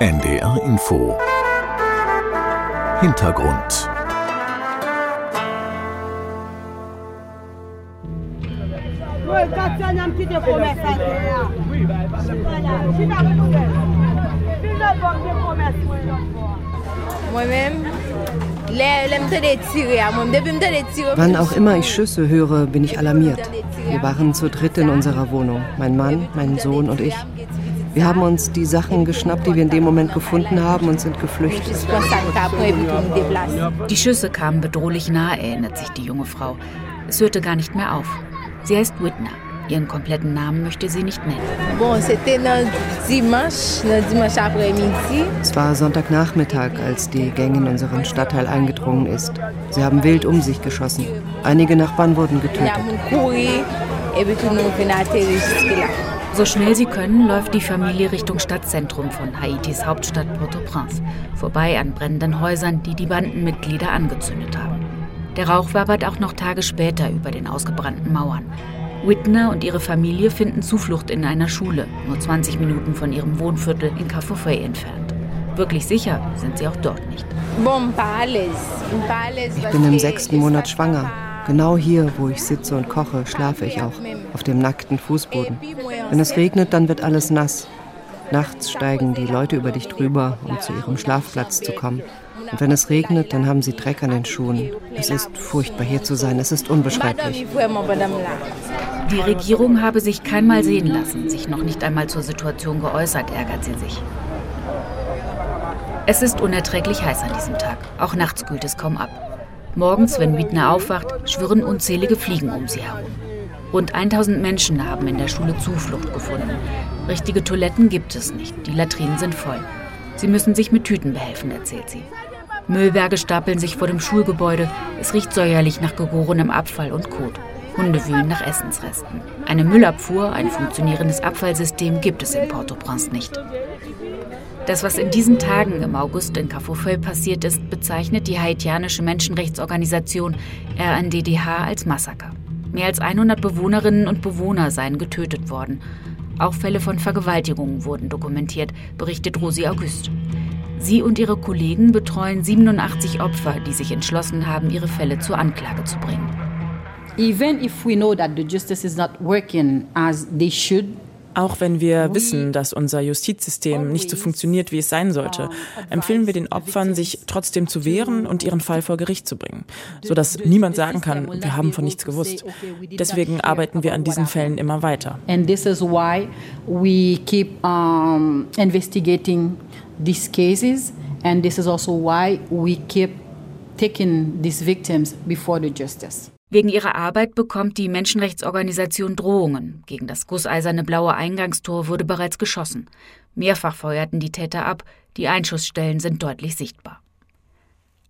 NDR Info Hintergrund Wann auch immer ich Schüsse höre, bin ich alarmiert. Wir waren zu dritt in unserer Wohnung. Mein Mann, mein Sohn und ich. Wir haben uns die Sachen geschnappt, die wir in dem Moment gefunden haben und sind geflüchtet. Die Schüsse kamen bedrohlich nahe, erinnert sich die junge Frau. Es hörte gar nicht mehr auf. Sie heißt Whitner. Ihren kompletten Namen möchte sie nicht nennen. Es war Sonntagnachmittag, als die Gang in unseren Stadtteil eingedrungen ist. Sie haben wild um sich geschossen. Einige Nachbarn wurden getötet. So schnell sie können, läuft die Familie Richtung Stadtzentrum von Haitis Hauptstadt Port-au-Prince, vorbei an brennenden Häusern, die die Bandenmitglieder angezündet haben. Der Rauch wabert auch noch Tage später über den ausgebrannten Mauern. Whitner und ihre Familie finden Zuflucht in einer Schule, nur 20 Minuten von ihrem Wohnviertel in Kafofei entfernt. Wirklich sicher sind sie auch dort nicht. Ich bin im sechsten Monat schwanger. Genau hier, wo ich sitze und koche, schlafe ich auch, auf dem nackten Fußboden. Wenn es regnet, dann wird alles nass. Nachts steigen die Leute über dich drüber, um zu ihrem Schlafplatz zu kommen. Und wenn es regnet, dann haben sie Dreck an den Schuhen. Es ist furchtbar hier zu sein, es ist unbeschreiblich. Die Regierung habe sich keinmal sehen lassen, sich noch nicht einmal zur Situation geäußert, ärgert sie sich. Es ist unerträglich heiß an diesem Tag. Auch nachts kühlt es kaum ab. Morgens, wenn Wiedner aufwacht, schwirren unzählige Fliegen um sie herum. Rund 1000 Menschen haben in der Schule Zuflucht gefunden. Richtige Toiletten gibt es nicht, die Latrinen sind voll. Sie müssen sich mit Tüten behelfen, erzählt sie. Müllberge stapeln sich vor dem Schulgebäude. Es riecht säuerlich nach gegorenem Abfall und Kot. Hunde wühlen nach Essensresten. Eine Müllabfuhr, ein funktionierendes Abfallsystem gibt es in Port-au-Prince nicht. Das, was in diesen Tagen im August in Kafofeu passiert ist, bezeichnet die haitianische Menschenrechtsorganisation RNDDH als Massaker. Mehr als 100 Bewohnerinnen und Bewohner seien getötet worden. Auch Fälle von Vergewaltigungen wurden dokumentiert, berichtet Rosi August. Sie und ihre Kollegen betreuen 87 Opfer, die sich entschlossen haben, ihre Fälle zur Anklage zu bringen. Even if we know that the justice is not working as they should, auch wenn wir wissen, dass unser Justizsystem nicht so funktioniert, wie es sein sollte, empfehlen wir den Opfern, sich trotzdem zu wehren und ihren Fall vor Gericht zu bringen, sodass niemand sagen kann, wir haben von nichts gewusst. Deswegen arbeiten wir an diesen Fällen immer weiter. And this is why we keep um, investigating these cases and this is also why we keep taking these victims before the justice. Wegen ihrer Arbeit bekommt die Menschenrechtsorganisation Drohungen. Gegen das gusseiserne blaue Eingangstor wurde bereits geschossen. Mehrfach feuerten die Täter ab, die Einschussstellen sind deutlich sichtbar.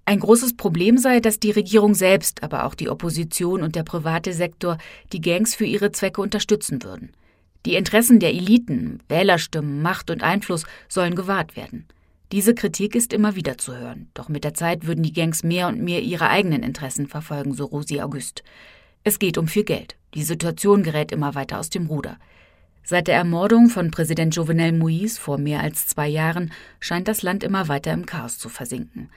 Ein großes Problem sei, dass die Regierung selbst, aber auch die Opposition und der private Sektor die Gangs für ihre Zwecke unterstützen würden. Die Interessen der Eliten, Wählerstimmen, Macht und Einfluss sollen gewahrt werden. Diese Kritik ist immer wieder zu hören, doch mit der Zeit würden die Gangs mehr und mehr ihre eigenen Interessen verfolgen, so Rosi August. Es geht um viel Geld. Die Situation gerät immer weiter aus dem Ruder. Seit der Ermordung von Präsident Jovenel Moïse vor mehr als zwei Jahren scheint das Land immer weiter im Chaos zu versinken.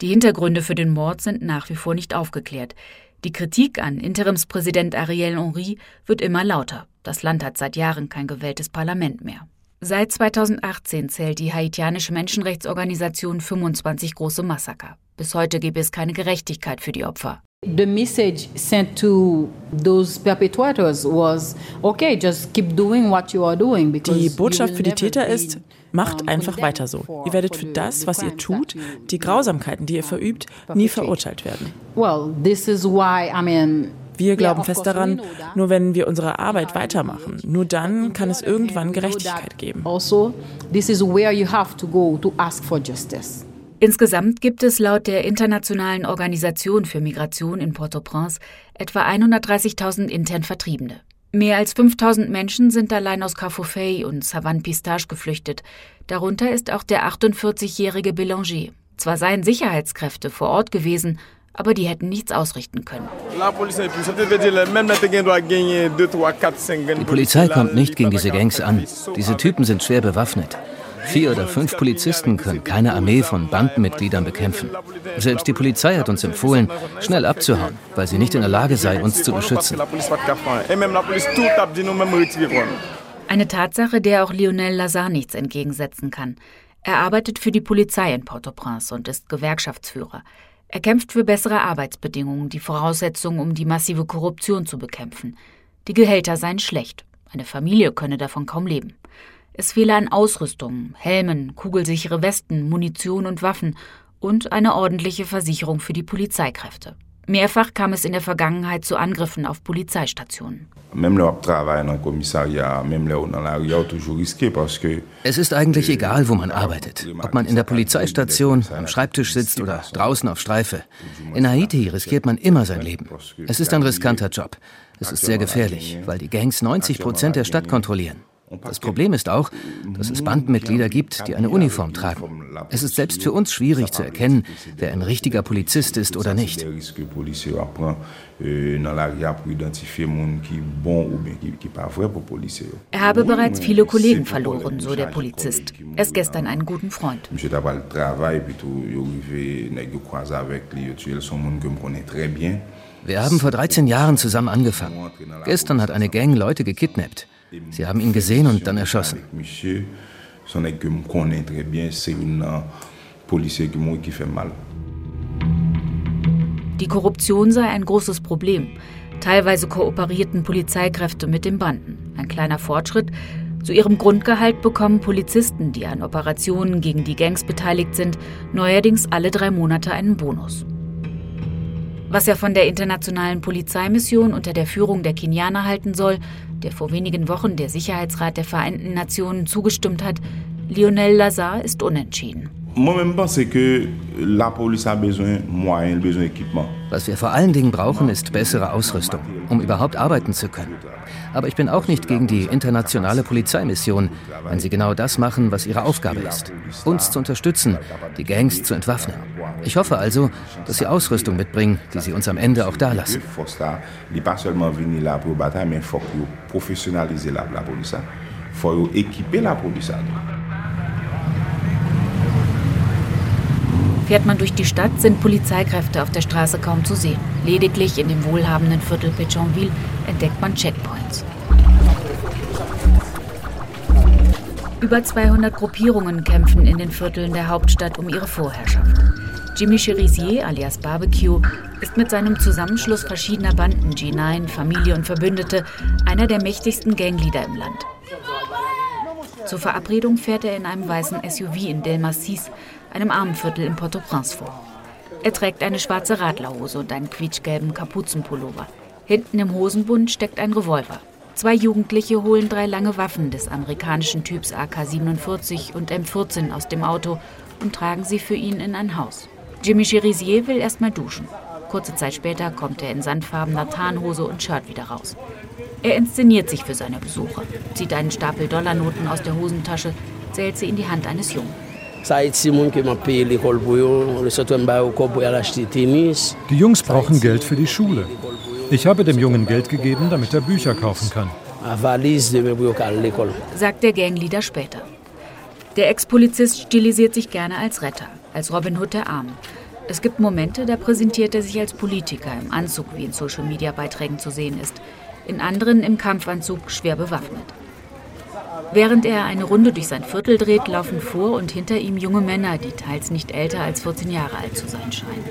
Die Hintergründe für den Mord sind nach wie vor nicht aufgeklärt. Die Kritik an Interimspräsident Ariel Henry wird immer lauter. Das Land hat seit Jahren kein gewähltes Parlament mehr. Seit 2018 zählt die haitianische Menschenrechtsorganisation 25 große Massaker. Bis heute gebe es keine Gerechtigkeit für die Opfer. The message sent to those perpetrators was, okay, just keep doing what you are doing. Die Botschaft für die Täter ist, macht einfach weiter so. Ihr werdet für das, was ihr tut, die Grausamkeiten, die ihr verübt, nie verurteilt werden. Well, this is why, I mean, wir glauben fest daran, nur wenn wir unsere Arbeit weitermachen, nur dann kann es irgendwann Gerechtigkeit geben. Also, this is where you have to go to ask for justice. Insgesamt gibt es laut der Internationalen Organisation für Migration in Port-au-Prince etwa 130.000 intern Vertriebene. Mehr als 5000 Menschen sind allein aus Carrefour und Savane Pistache geflüchtet. Darunter ist auch der 48-jährige Belanger. Zwar seien Sicherheitskräfte vor Ort gewesen, aber die hätten nichts ausrichten können. Die Polizei kommt nicht gegen diese Gangs an. Diese Typen sind schwer bewaffnet. Vier oder fünf Polizisten können keine Armee von Bandenmitgliedern bekämpfen. Selbst die Polizei hat uns empfohlen, schnell abzuhauen, weil sie nicht in der Lage sei, uns zu beschützen. Eine Tatsache, der auch Lionel Lazar nichts entgegensetzen kann. Er arbeitet für die Polizei in Port-au-Prince und ist Gewerkschaftsführer. Er kämpft für bessere Arbeitsbedingungen, die Voraussetzung, um die massive Korruption zu bekämpfen. Die Gehälter seien schlecht. Eine Familie könne davon kaum leben. Es fehle an Ausrüstung, Helmen, kugelsichere Westen, Munition und Waffen und eine ordentliche Versicherung für die Polizeikräfte. Mehrfach kam es in der Vergangenheit zu Angriffen auf Polizeistationen. Es ist eigentlich egal, wo man arbeitet. Ob man in der Polizeistation, am Schreibtisch sitzt oder draußen auf Streife. In Haiti riskiert man immer sein Leben. Es ist ein riskanter Job. Es ist sehr gefährlich, weil die Gangs 90 Prozent der Stadt kontrollieren. Das Problem ist auch, dass es Bandenmitglieder gibt, die eine Uniform tragen. Es ist selbst für uns schwierig zu erkennen, wer ein richtiger Polizist ist oder nicht. Er habe bereits viele Kollegen verloren, so der Polizist. Erst gestern einen guten Freund. Wir haben vor 13 Jahren zusammen angefangen. Gestern hat eine Gang Leute gekidnappt. Sie haben ihn gesehen und dann erschossen. Die Korruption sei ein großes Problem. Teilweise kooperierten Polizeikräfte mit den Banden. Ein kleiner Fortschritt. Zu ihrem Grundgehalt bekommen Polizisten, die an Operationen gegen die Gangs beteiligt sind, neuerdings alle drei Monate einen Bonus. Was er von der internationalen Polizeimission unter der Führung der Kenianer halten soll, der vor wenigen Wochen der Sicherheitsrat der Vereinten Nationen zugestimmt hat, Lionel Lazar ist unentschieden. Was wir vor allen Dingen brauchen, ist bessere Ausrüstung, um überhaupt arbeiten zu können. Aber ich bin auch nicht gegen die internationale Polizeimission, wenn sie genau das machen, was ihre Aufgabe ist. Uns zu unterstützen, die Gangs zu entwaffnen. Ich hoffe also, dass sie Ausrüstung mitbringen, die sie uns am Ende auch dalassen. Faut équiper la police. Fährt man durch die Stadt, sind Polizeikräfte auf der Straße kaum zu sehen. Lediglich in dem wohlhabenden Viertel Pétionville entdeckt man Checkpoints. Über 200 Gruppierungen kämpfen in den Vierteln der Hauptstadt um ihre Vorherrschaft. Jimmy Cherizier alias Barbecue ist mit seinem Zusammenschluss verschiedener Banden G9, Familie und Verbündete einer der mächtigsten Gangleader im Land. Zur Verabredung fährt er in einem weißen SUV in Delmasis, einem Armenviertel in Port-au-Prince vor. Er trägt eine schwarze Radlerhose und einen quietschgelben Kapuzenpullover. Hinten im Hosenbund steckt ein Revolver. Zwei Jugendliche holen drei lange Waffen des amerikanischen Typs AK-47 und M14 aus dem Auto und tragen sie für ihn in ein Haus. Jimmy Cherizier will erstmal duschen. Kurze Zeit später kommt er in sandfarbener Tarnhose und Shirt wieder raus. Er inszeniert sich für seine Besucher, zieht einen Stapel Dollarnoten aus der Hosentasche, zählt sie in die Hand eines Jungen. Die Jungs brauchen Geld für die Schule. Ich habe dem Jungen Geld gegeben, damit er Bücher kaufen kann. Sagt der Gangleader später. Der Ex-Polizist stilisiert sich gerne als Retter, als Robin Hood der Armen. Es gibt Momente, da präsentiert er sich als Politiker im Anzug, wie in Social-Media-Beiträgen zu sehen ist. In anderen im Kampfanzug, schwer bewaffnet. Während er eine Runde durch sein Viertel dreht, laufen vor und hinter ihm junge Männer, die teils nicht älter als 14 Jahre alt zu sein scheinen.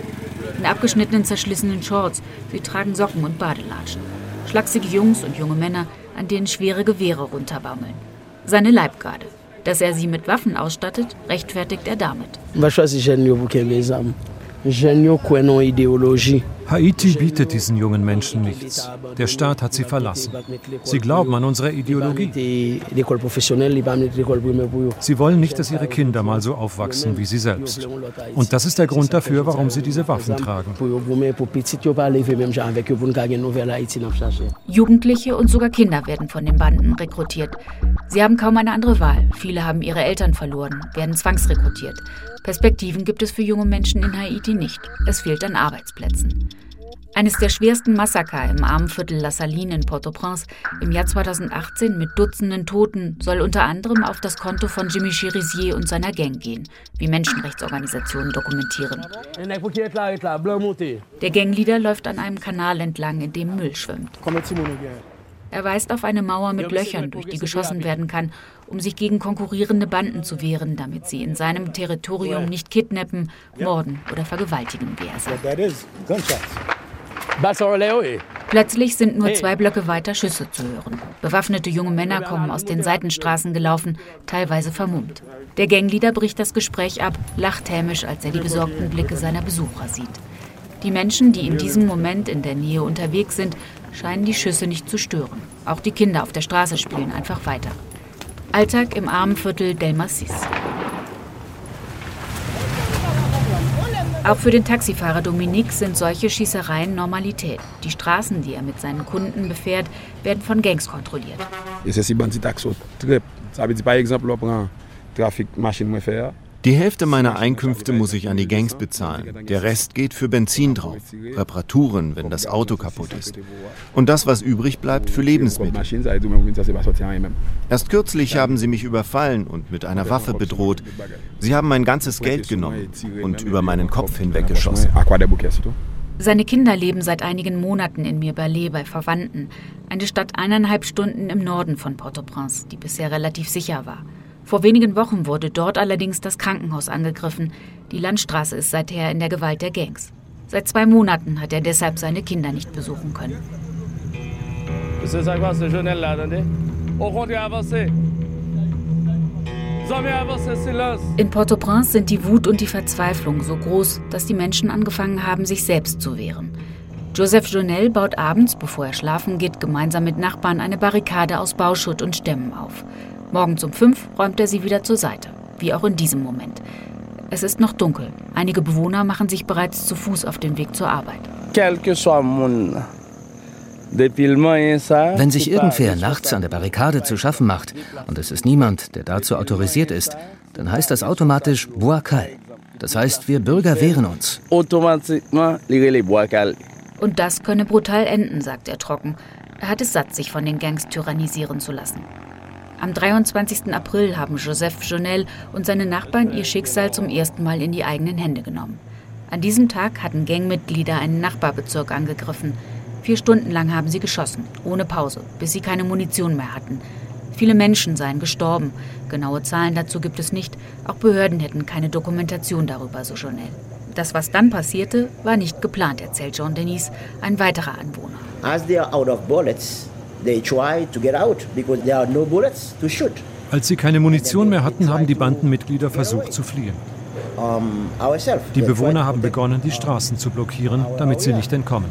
In abgeschnittenen, zerschlissenen Shorts, sie tragen Socken und Badelatschen. Schlachsige Jungs und junge Männer, an denen schwere Gewehre runterbaumeln. Seine Leibgarde. Dass er sie mit Waffen ausstattet, rechtfertigt er damit. Haiti bietet diesen jungen Menschen nichts. Der Staat hat sie verlassen. Sie glauben an unsere Ideologie. Sie wollen nicht, dass ihre Kinder mal so aufwachsen wie sie selbst. Und das ist der Grund dafür, warum sie diese Waffen tragen. Jugendliche und sogar Kinder werden von den Banden rekrutiert. Sie haben kaum eine andere Wahl. Viele haben ihre Eltern verloren, werden zwangsrekrutiert. Perspektiven gibt es für junge Menschen in Haiti nicht. Es fehlt an Arbeitsplätzen. Eines der schwersten Massaker im armen Viertel La Saline in Port-au-Prince im Jahr 2018 mit Dutzenden Toten soll unter anderem auf das Konto von Jimmy Cherizier und seiner Gang gehen, wie Menschenrechtsorganisationen dokumentieren. Der Gangleader läuft an einem Kanal entlang, in dem Müll schwimmt. Er weist auf eine Mauer mit Löchern, durch die geschossen werden kann, um sich gegen konkurrierende Banden zu wehren, damit sie in seinem Territorium nicht kidnappen, morden oder vergewaltigen, wie er sagt. Plötzlich sind nur zwei Blöcke weiter Schüsse zu hören. Bewaffnete junge Männer kommen aus den Seitenstraßen gelaufen, teilweise vermummt. Der Gangleader bricht das Gespräch ab, lacht hämisch, als er die besorgten Blicke seiner Besucher sieht. Die Menschen, die in diesem Moment in der Nähe unterwegs sind, scheinen die Schüsse nicht zu stören. Auch die Kinder auf der Straße spielen einfach weiter. Alltag im armen Viertel Del Masis. Auch für den Taxifahrer Dominique sind solche Schießereien Normalität. Die Straßen, die er mit seinen Kunden befährt, werden von Gangs kontrolliert. Die Hälfte meiner Einkünfte muss ich an die Gangs bezahlen. Der Rest geht für Benzin drauf, Reparaturen, wenn das Auto kaputt ist. Und das, was übrig bleibt, für Lebensmittel. Erst kürzlich haben sie mich überfallen und mit einer Waffe bedroht. Sie haben mein ganzes Geld genommen und über meinen Kopf hinweggeschossen. Seine Kinder leben seit einigen Monaten in Mirbalais bei Verwandten, eine Stadt eineinhalb Stunden im Norden von Port-au-Prince, die bisher relativ sicher war. Vor wenigen Wochen wurde dort allerdings das Krankenhaus angegriffen. Die Landstraße ist seither in der Gewalt der Gangs. Seit zwei Monaten hat er deshalb seine Kinder nicht besuchen können. In Port-au-Prince sind die Wut und die Verzweiflung so groß, dass die Menschen angefangen haben, sich selbst zu wehren. Joseph Jonel baut abends, bevor er schlafen geht, gemeinsam mit Nachbarn eine Barrikade aus Bauschutt und Stämmen auf. Morgens um fünf räumt er sie wieder zur Seite, wie auch in diesem Moment. Es ist noch dunkel. Einige Bewohner machen sich bereits zu Fuß auf den Weg zur Arbeit. Wenn sich irgendwer nachts an der Barrikade zu schaffen macht und es ist niemand, der dazu autorisiert ist, dann heißt das automatisch Boakal. Das heißt, wir Bürger wehren uns. Und das könne brutal enden, sagt er trocken. Er hat es satt, sich von den Gangs tyrannisieren zu lassen. Am 23. April haben Joseph Jonel und seine Nachbarn ihr Schicksal zum ersten Mal in die eigenen Hände genommen. An diesem Tag hatten Gangmitglieder einen Nachbarbezirk angegriffen. Vier Stunden lang haben sie geschossen, ohne Pause, bis sie keine Munition mehr hatten. Viele Menschen seien gestorben. Genaue Zahlen dazu gibt es nicht. Auch Behörden hätten keine Dokumentation darüber, so Jonel. Das, was dann passierte, war nicht geplant, erzählt Jean Denis, ein weiterer Anwohner. As they are out of bullets, als sie keine Munition mehr hatten, haben die Bandenmitglieder versucht zu fliehen. Die Bewohner haben begonnen, die Straßen zu blockieren, damit sie nicht entkommen.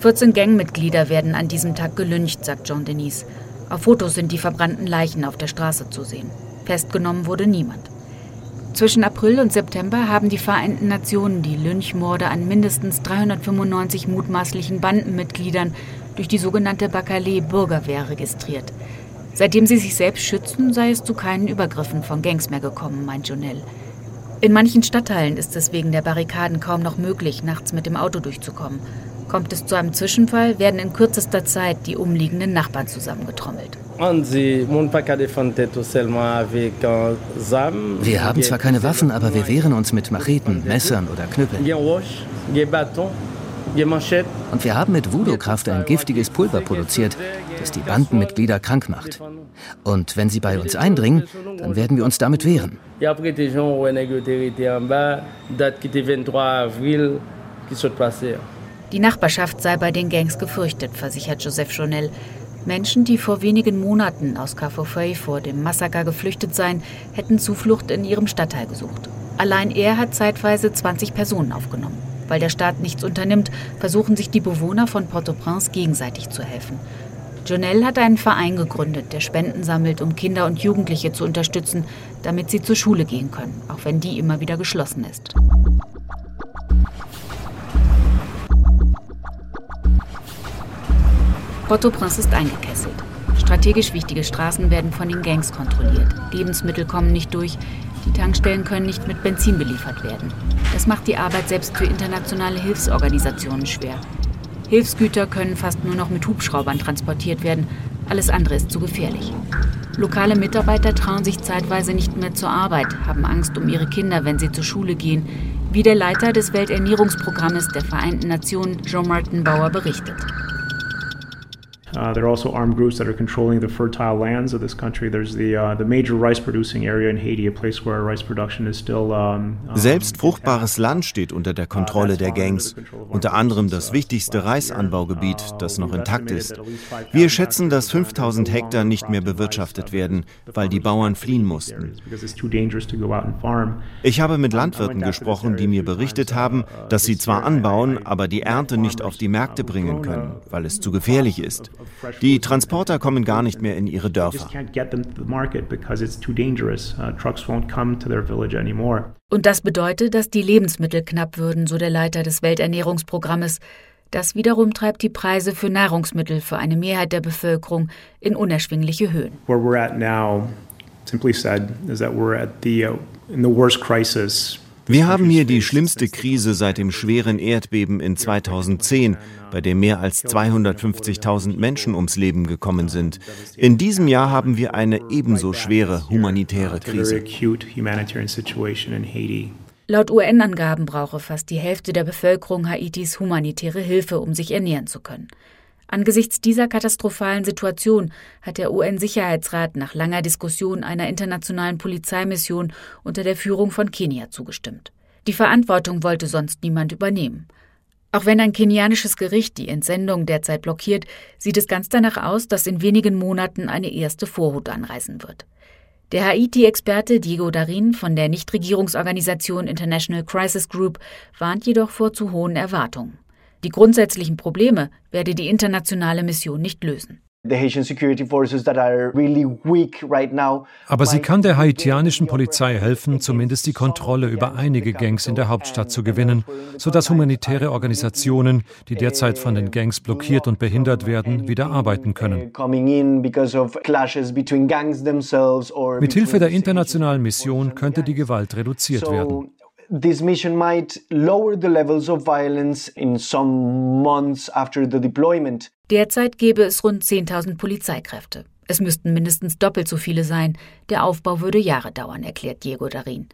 14 Gangmitglieder werden an diesem Tag gelyncht, sagt Jean Denis. Auf Fotos sind die verbrannten Leichen auf der Straße zu sehen. Festgenommen wurde niemand. Zwischen April und September haben die Vereinten Nationen die Lynchmorde an mindestens 395 mutmaßlichen Bandenmitgliedern durch die sogenannte Bakale-Bürgerwehr registriert. Seitdem sie sich selbst schützen, sei es zu keinen Übergriffen von Gangs mehr gekommen, meint Jonell. In manchen Stadtteilen ist es wegen der Barrikaden kaum noch möglich, nachts mit dem Auto durchzukommen. Kommt es zu einem Zwischenfall, werden in kürzester Zeit die umliegenden Nachbarn zusammengetrommelt. Wir haben zwar keine Waffen, aber wir wehren uns mit Macheten, Messern oder Knüppeln. Und wir haben mit Voodoo-Kraft ein giftiges Pulver produziert, das die Bandenmitglieder krank macht. Und wenn sie bei uns eindringen, dann werden wir uns damit wehren. Die Nachbarschaft sei bei den Gangs gefürchtet, versichert Joseph Jonel. Menschen, die vor wenigen Monaten aus Kafofei vor dem Massaker geflüchtet seien, hätten Zuflucht in ihrem Stadtteil gesucht. Allein er hat zeitweise 20 Personen aufgenommen. Weil der Staat nichts unternimmt, versuchen sich die Bewohner von Port-au-Prince gegenseitig zu helfen. Jonelle hat einen Verein gegründet, der Spenden sammelt, um Kinder und Jugendliche zu unterstützen, damit sie zur Schule gehen können, auch wenn die immer wieder geschlossen ist. Port-au-Prince ist eingekesselt. Strategisch wichtige Straßen werden von den Gangs kontrolliert. Lebensmittel kommen nicht durch. Die Tankstellen können nicht mit Benzin beliefert werden. Das macht die Arbeit selbst für internationale Hilfsorganisationen schwer. Hilfsgüter können fast nur noch mit Hubschraubern transportiert werden. Alles andere ist zu gefährlich. Lokale Mitarbeiter trauen sich zeitweise nicht mehr zur Arbeit, haben Angst um ihre Kinder, wenn sie zur Schule gehen, wie der Leiter des Welternährungsprogrammes der Vereinten Nationen, Jean-Martin Bauer, berichtet. Uh, there are also armed groups that are controlling the fertile lands of this country. There's the uh, the major rice producing area in Haiti, a place where rice production is still. Um, Selbst fruchtbares Land steht unter der Kontrolle der Gangs, unter anderem das wichtigste Reisanbaugebiet, das noch intakt ist. Wir schätzen, dass 5000 Hektar nicht mehr bewirtschaftet werden, weil die Bauern fliehen mussten. Ich habe mit Landwirten gesprochen, die mir berichtet haben, dass sie zwar anbauen, aber die Ernte nicht auf die Märkte bringen können, weil es zu gefährlich ist. Die Transporter kommen gar nicht mehr in ihre Dörfer. Uh, Und das bedeutet, dass die Lebensmittel knapp würden, so der Leiter des Welternährungsprogrammes. Das wiederum treibt die Preise für Nahrungsmittel für eine Mehrheit der Bevölkerung in unerschwingliche Höhen. Where we're at now, simply said, is that we're at the uh, in the worst crisis wir haben hier die schlimmste Krise seit dem schweren Erdbeben in 2010, bei dem mehr als 250.000 Menschen ums Leben gekommen sind. In diesem Jahr haben wir eine ebenso schwere humanitäre Krise. Laut UN-Angaben brauche fast die Hälfte der Bevölkerung Haitis humanitäre Hilfe, um sich ernähren zu können. Angesichts dieser katastrophalen Situation hat der UN-Sicherheitsrat nach langer Diskussion einer internationalen Polizeimission unter der Führung von Kenia zugestimmt. Die Verantwortung wollte sonst niemand übernehmen. Auch wenn ein kenianisches Gericht die Entsendung derzeit blockiert, sieht es ganz danach aus, dass in wenigen Monaten eine erste Vorhut anreisen wird. Der Haiti-Experte Diego Darin von der Nichtregierungsorganisation International Crisis Group warnt jedoch vor zu hohen Erwartungen. Die grundsätzlichen Probleme werde die internationale Mission nicht lösen. Aber sie kann der haitianischen Polizei helfen, zumindest die Kontrolle über einige Gangs in der Hauptstadt zu gewinnen, sodass humanitäre Organisationen, die derzeit von den Gangs blockiert und behindert werden, wieder arbeiten können. Mithilfe der internationalen Mission könnte die Gewalt reduziert werden this mission might lower the levels of violence in some months after the deployment. Derzeit gäbe es rund 10.000 Polizeikräfte. Es müssten mindestens doppelt so viele sein. Der Aufbau würde Jahre dauern, erklärt Diego Darin.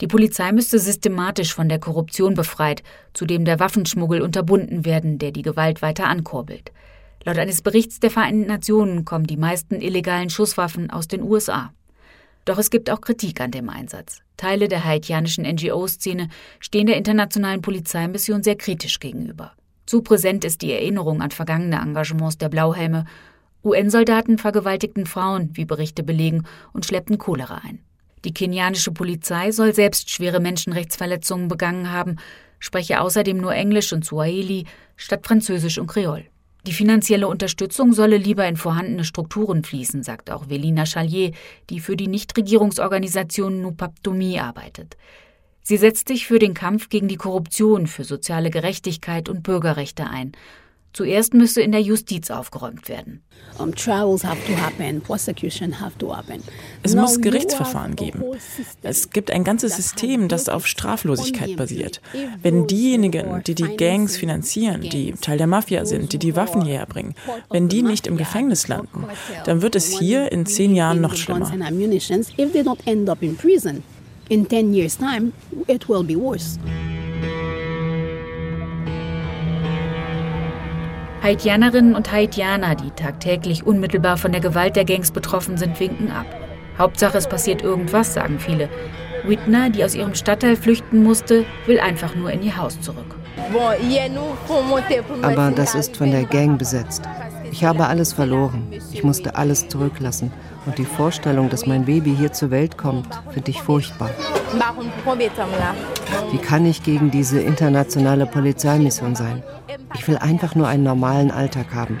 Die Polizei müsste systematisch von der Korruption befreit, zudem der Waffenschmuggel unterbunden werden, der die Gewalt weiter ankurbelt. Laut eines Berichts der Vereinten Nationen kommen die meisten illegalen Schusswaffen aus den USA. Doch es gibt auch Kritik an dem Einsatz. Teile der haitianischen NGO-Szene stehen der internationalen Polizeimission sehr kritisch gegenüber. Zu präsent ist die Erinnerung an vergangene Engagements der Blauhelme. UN-Soldaten vergewaltigten Frauen, wie Berichte belegen, und schleppten Cholera ein. Die kenianische Polizei soll selbst schwere Menschenrechtsverletzungen begangen haben, spreche außerdem nur Englisch und Swahili statt Französisch und Kreol. Die finanzielle Unterstützung solle lieber in vorhandene Strukturen fließen, sagt auch Velina Chalier, die für die Nichtregierungsorganisation Nupaptomi arbeitet. Sie setzt sich für den Kampf gegen die Korruption, für soziale Gerechtigkeit und Bürgerrechte ein Zuerst müsse in der Justiz aufgeräumt werden. Es muss Gerichtsverfahren geben. Es gibt ein ganzes System, das auf Straflosigkeit basiert. Wenn diejenigen, die die Gangs finanzieren, die Teil der Mafia sind, die die Waffen hierher bringen, wenn die nicht im Gefängnis landen, dann wird es hier in zehn Jahren noch schlimmer. In 10 years time, it will be worse. Haitianerinnen und Haitianer, die tagtäglich unmittelbar von der Gewalt der Gangs betroffen sind, winken ab. Hauptsache, es passiert irgendwas, sagen viele. Whitner, die aus ihrem Stadtteil flüchten musste, will einfach nur in ihr Haus zurück. Aber das ist von der Gang besetzt. Ich habe alles verloren. Ich musste alles zurücklassen. Und die Vorstellung, dass mein Baby hier zur Welt kommt, finde ich furchtbar. Wie kann ich gegen diese internationale Polizeimission sein? Ich will einfach nur einen normalen Alltag haben.